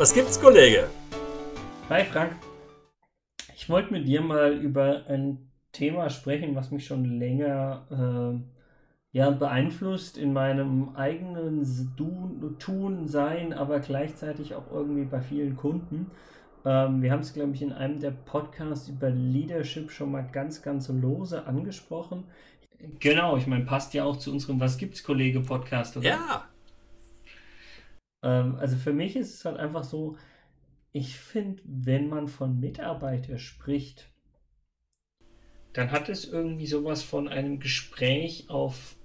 Was gibt's, Kollege? Hi, Frank. Ich wollte mit dir mal über ein Thema sprechen, was mich schon länger äh, ja, beeinflusst in meinem eigenen Tun, Sein, aber gleichzeitig auch irgendwie bei vielen Kunden. Ähm, wir haben es, glaube ich, in einem der Podcasts über Leadership schon mal ganz, ganz lose angesprochen. Genau, ich meine, passt ja auch zu unserem Was gibt's, Kollege Podcast, oder? Ja. Ähm, also für mich ist es halt einfach so, ich finde, wenn man von Mitarbeiter spricht, dann hat es irgendwie sowas von einem Gespräch auf,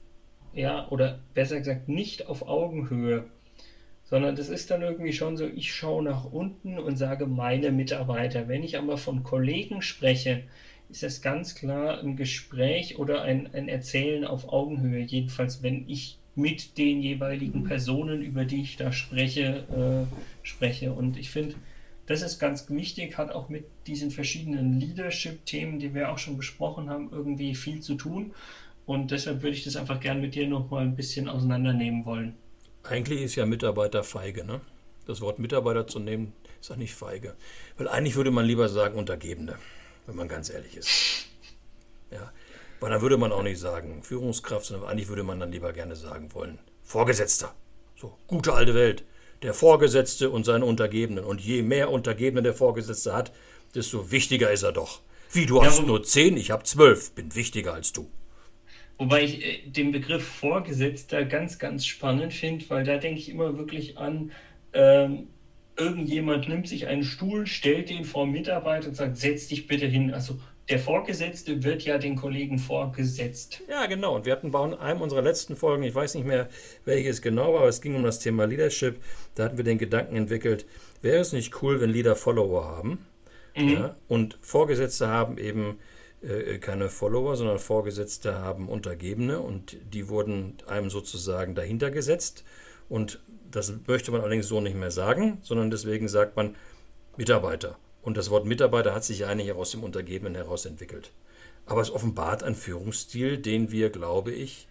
ja, oder besser gesagt, nicht auf Augenhöhe, sondern das ist dann irgendwie schon so, ich schaue nach unten und sage meine Mitarbeiter. Wenn ich aber von Kollegen spreche, ist das ganz klar ein Gespräch oder ein, ein Erzählen auf Augenhöhe, jedenfalls wenn ich mit den jeweiligen Personen, über die ich da spreche, äh, spreche. Und ich finde, das ist ganz wichtig, hat auch mit diesen verschiedenen Leadership-Themen, die wir auch schon besprochen haben, irgendwie viel zu tun. Und deshalb würde ich das einfach gerne mit dir noch mal ein bisschen auseinandernehmen wollen. Eigentlich ist ja Mitarbeiter feige, ne? Das Wort Mitarbeiter zu nehmen, ist auch nicht feige. Weil eigentlich würde man lieber sagen Untergebene, wenn man ganz ehrlich ist. Weil dann würde man auch nicht sagen Führungskraft, sondern eigentlich würde man dann lieber gerne sagen wollen Vorgesetzter. So, gute alte Welt der Vorgesetzte und seine Untergebenen. Und je mehr Untergebene der Vorgesetzte hat, desto wichtiger ist er doch. Wie, du ja, hast nur zehn, ich habe zwölf, bin wichtiger als du. Wobei ich äh, den Begriff Vorgesetzter ganz, ganz spannend finde, weil da denke ich immer wirklich an, ähm, irgendjemand nimmt sich einen Stuhl, stellt den vor Mitarbeiter und sagt, setz dich bitte hin. Also der Vorgesetzte wird ja den Kollegen vorgesetzt. Ja, genau. Und wir hatten bei einem unserer letzten Folgen, ich weiß nicht mehr, welches genau war, aber es ging um das Thema Leadership. Da hatten wir den Gedanken entwickelt, wäre es nicht cool, wenn Leader Follower haben? Mhm. Ja? Und Vorgesetzte haben eben äh, keine Follower, sondern Vorgesetzte haben Untergebene und die wurden einem sozusagen dahinter gesetzt. Und das möchte man allerdings so nicht mehr sagen, sondern deswegen sagt man Mitarbeiter. Und das Wort Mitarbeiter hat sich eigentlich aus dem Untergebenen heraus entwickelt. Aber es offenbart einen Führungsstil, den wir, glaube ich,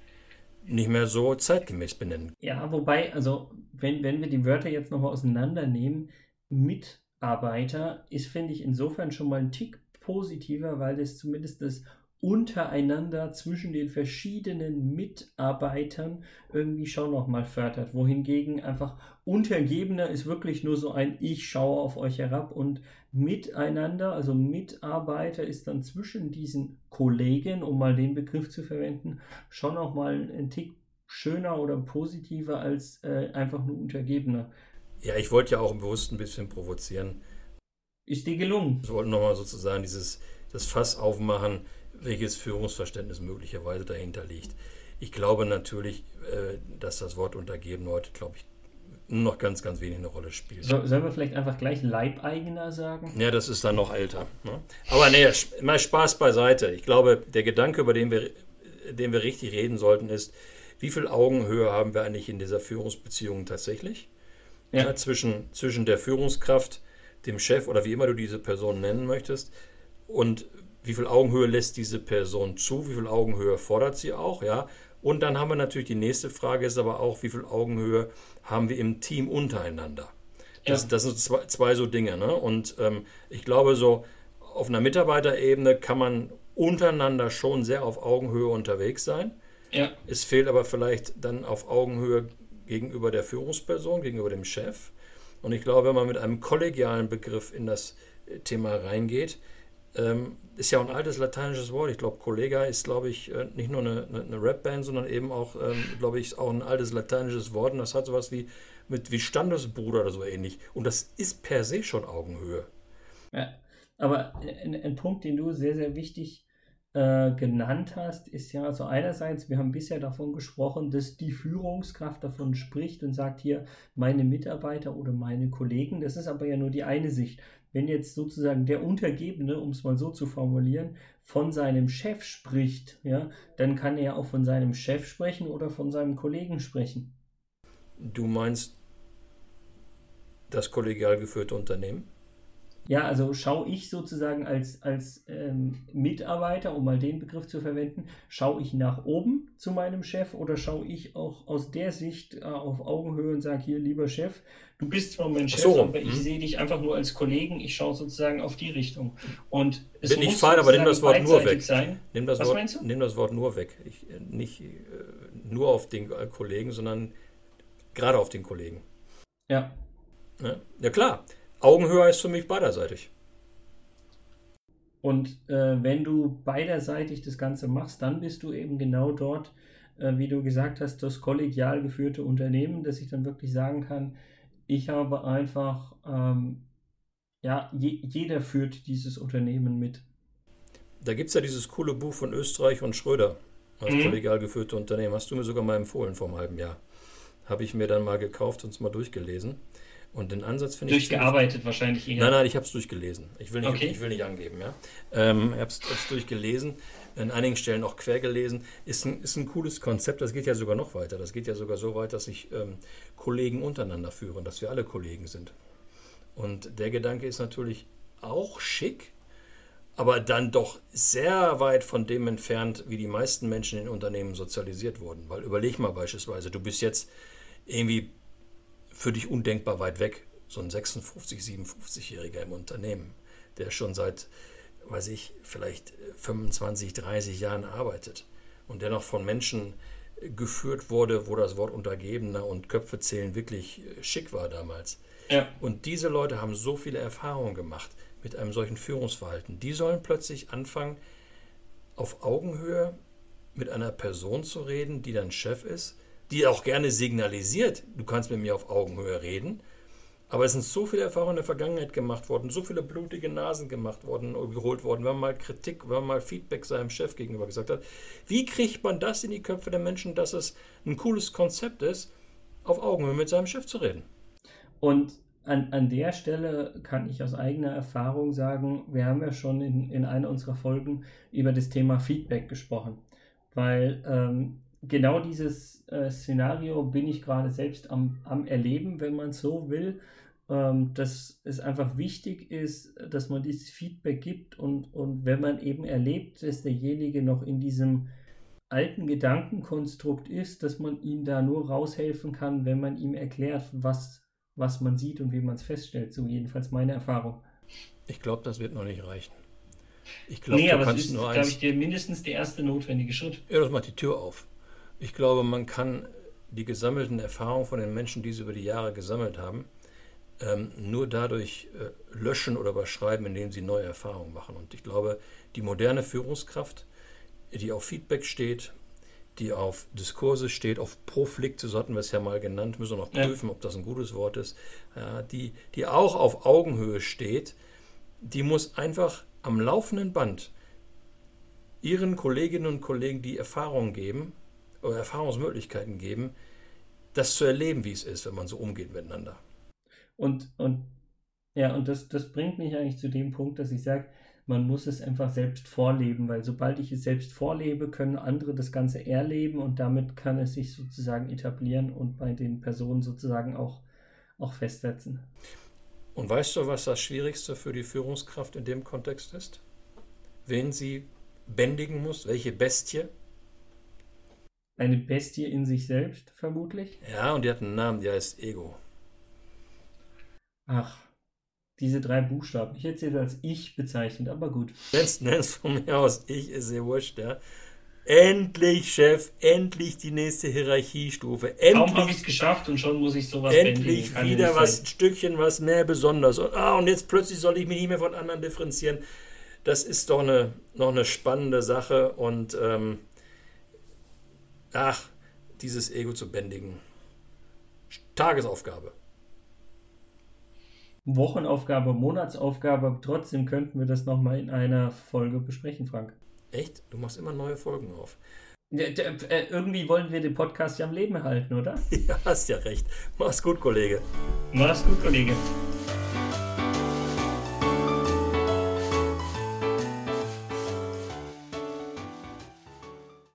nicht mehr so zeitgemäß benennen. Ja, wobei, also wenn, wenn wir die Wörter jetzt nochmal auseinandernehmen, Mitarbeiter ist, finde ich, insofern schon mal ein Tick positiver, weil das zumindest das untereinander zwischen den verschiedenen Mitarbeitern irgendwie schon nochmal fördert. Wohingegen einfach Untergebener ist wirklich nur so ein Ich schaue auf euch herab und miteinander, also Mitarbeiter ist dann zwischen diesen Kollegen, um mal den Begriff zu verwenden, schon nochmal ein Tick schöner oder positiver als äh, einfach nur Untergebener. Ja, ich wollte ja auch bewusst ein bisschen provozieren. Ist dir gelungen? Ich wollte nochmal sozusagen dieses das Fass aufmachen welches Führungsverständnis möglicherweise dahinter liegt. Ich glaube natürlich, äh, dass das Wort untergeben heute, glaube ich, nur noch ganz, ganz wenig eine Rolle spielt. So, sollen wir vielleicht einfach gleich Leibeigener sagen? Ja, das ist dann noch älter. Ne? Aber nee, mal Spaß beiseite. Ich glaube, der Gedanke, über den wir, den wir richtig reden sollten, ist, wie viel Augenhöhe haben wir eigentlich in dieser Führungsbeziehung tatsächlich? Ja. Ja, zwischen, zwischen der Führungskraft, dem Chef oder wie immer du diese Person nennen möchtest, und wie viel Augenhöhe lässt diese Person zu, wie viel Augenhöhe fordert sie auch, ja. Und dann haben wir natürlich die nächste Frage, ist aber auch, wie viel Augenhöhe haben wir im Team untereinander. Das, ja. das sind zwei, zwei, so Dinge. Ne? Und ähm, ich glaube, so auf einer Mitarbeiterebene kann man untereinander schon sehr auf Augenhöhe unterwegs sein. Ja. Es fehlt aber vielleicht dann auf Augenhöhe gegenüber der Führungsperson, gegenüber dem Chef. Und ich glaube, wenn man mit einem kollegialen Begriff in das Thema reingeht, ähm, ist ja auch ein altes lateinisches Wort. Ich glaube, Kollega ist, glaube ich, äh, nicht nur eine, eine Rapband, sondern eben auch, ähm, glaube ich, auch ein altes lateinisches Wort. Und das hat sowas wie mit wie Standesbruder oder so ähnlich. Und das ist per se schon Augenhöhe. Ja, aber ein, ein Punkt, den du sehr, sehr wichtig äh, genannt hast, ist ja also einerseits, wir haben bisher davon gesprochen, dass die Führungskraft davon spricht und sagt hier meine Mitarbeiter oder meine Kollegen. Das ist aber ja nur die eine Sicht wenn jetzt sozusagen der Untergebene, um es mal so zu formulieren, von seinem Chef spricht, ja, dann kann er auch von seinem Chef sprechen oder von seinem Kollegen sprechen. Du meinst das kollegial geführte Unternehmen? Ja, also schaue ich sozusagen als, als ähm, Mitarbeiter, um mal den Begriff zu verwenden, schaue ich nach oben zu meinem Chef oder schaue ich auch aus der Sicht äh, auf Augenhöhe und sage, hier, lieber Chef, du bist zwar mein Chef, so. aber ich hm. sehe dich einfach nur als Kollegen, ich schaue sozusagen auf die Richtung. Und es Bin ich fein, aber nimm das Wort nur weg. Sein. Nimm das, Was Wort, meinst du? nimm das Wort nur weg. Ich, äh, nicht äh, nur auf den Kollegen, sondern gerade auf den Kollegen. Ja. Ja, ja klar. Augenhöhe ist für mich beiderseitig. Und äh, wenn du beiderseitig das Ganze machst, dann bist du eben genau dort, äh, wie du gesagt hast, das kollegial geführte Unternehmen, dass ich dann wirklich sagen kann, ich habe einfach, ähm, ja, je, jeder führt dieses Unternehmen mit. Da gibt es ja dieses coole Buch von Österreich und Schröder, das mhm. kollegial geführte Unternehmen. Hast du mir sogar mal empfohlen vor einem halben Jahr. Habe ich mir dann mal gekauft und es mal durchgelesen. Und den Ansatz finde ich. Durchgearbeitet wahrscheinlich eher. Nein, nein, ich habe es durchgelesen. Ich will nicht, okay. ich will nicht angeben, ja. Ähm, ich habe es durchgelesen, in einigen Stellen auch quer gelesen. Ist ein, ist ein cooles Konzept, das geht ja sogar noch weiter. Das geht ja sogar so weit, dass sich ähm, Kollegen untereinander führen, dass wir alle Kollegen sind. Und der Gedanke ist natürlich auch schick, aber dann doch sehr weit von dem entfernt, wie die meisten Menschen in Unternehmen sozialisiert wurden. Weil überleg mal beispielsweise, du bist jetzt irgendwie für dich undenkbar weit weg. So ein 56, 57-Jähriger im Unternehmen, der schon seit, weiß ich, vielleicht 25, 30 Jahren arbeitet und der noch von Menschen geführt wurde, wo das Wort Untergebener und Köpfe zählen wirklich schick war damals. Ja. Und diese Leute haben so viele Erfahrungen gemacht mit einem solchen Führungsverhalten. Die sollen plötzlich anfangen, auf Augenhöhe mit einer Person zu reden, die dann Chef ist, die auch gerne signalisiert, du kannst mit mir auf Augenhöhe reden. Aber es sind so viele Erfahrungen in der Vergangenheit gemacht worden, so viele blutige Nasen gemacht worden, geholt worden, wenn man mal Kritik, wenn man mal Feedback seinem Chef gegenüber gesagt hat. Wie kriegt man das in die Köpfe der Menschen, dass es ein cooles Konzept ist, auf Augenhöhe mit seinem Chef zu reden? Und an, an der Stelle kann ich aus eigener Erfahrung sagen, wir haben ja schon in, in einer unserer Folgen über das Thema Feedback gesprochen. Weil ähm, genau dieses äh, Szenario bin ich gerade selbst am, am Erleben, wenn man so will, ähm, dass es einfach wichtig ist, dass man dieses Feedback gibt und, und wenn man eben erlebt, dass derjenige noch in diesem alten Gedankenkonstrukt ist, dass man ihm da nur raushelfen kann, wenn man ihm erklärt, was, was man sieht und wie man es feststellt. So jedenfalls meine Erfahrung. Ich glaube, das wird noch nicht reichen. Ich glaube, nee, du kannst ist, nur eins. Ich, mindestens der erste notwendige Schritt. Ja, das macht die Tür auf. Ich glaube, man kann die gesammelten Erfahrungen von den Menschen, die sie über die Jahre gesammelt haben, ähm, nur dadurch äh, löschen oder überschreiben, indem sie neue Erfahrungen machen. Und ich glaube, die moderne Führungskraft, die auf Feedback steht, die auf Diskurse steht, auf Proflikte, so hatten wir es ja mal genannt, müssen wir noch prüfen, ja. ob das ein gutes Wort ist, ja, die, die auch auf Augenhöhe steht, die muss einfach am laufenden Band ihren Kolleginnen und Kollegen die Erfahrung geben, oder Erfahrungsmöglichkeiten geben, das zu erleben, wie es ist, wenn man so umgeht miteinander. Und, und ja, und das, das bringt mich eigentlich zu dem Punkt, dass ich sage, man muss es einfach selbst vorleben, weil sobald ich es selbst vorlebe, können andere das Ganze erleben und damit kann es sich sozusagen etablieren und bei den Personen sozusagen auch, auch festsetzen. Und weißt du, was das Schwierigste für die Führungskraft in dem Kontext ist? Wen sie bändigen muss, welche Bestie? Eine Bestie in sich selbst, vermutlich? Ja, und die hat einen Namen, die heißt Ego. Ach, diese drei Buchstaben. Ich hätte sie als Ich bezeichnet, aber gut. Nenn's, nenn's von mir aus. Ich ist sehr wurscht, ja. Endlich, Chef, endlich die nächste Hierarchiestufe. Endlich, Kaum habe ich es geschafft und schon muss ich sowas Endlich wieder was, ein Stückchen was mehr besonders. Und, ah, und jetzt plötzlich soll ich mich nicht mehr von anderen differenzieren. Das ist doch eine, noch eine spannende Sache und ähm, ach, dieses Ego zu bändigen. Tagesaufgabe. Wochenaufgabe, Monatsaufgabe, trotzdem könnten wir das nochmal in einer Folge besprechen, Frank. Echt? Du machst immer neue Folgen auf. Ja, äh, irgendwie wollen wir den Podcast ja am Leben halten, oder? Ja, hast ja recht. Mach's gut, Kollege. Mach's gut, Kollege.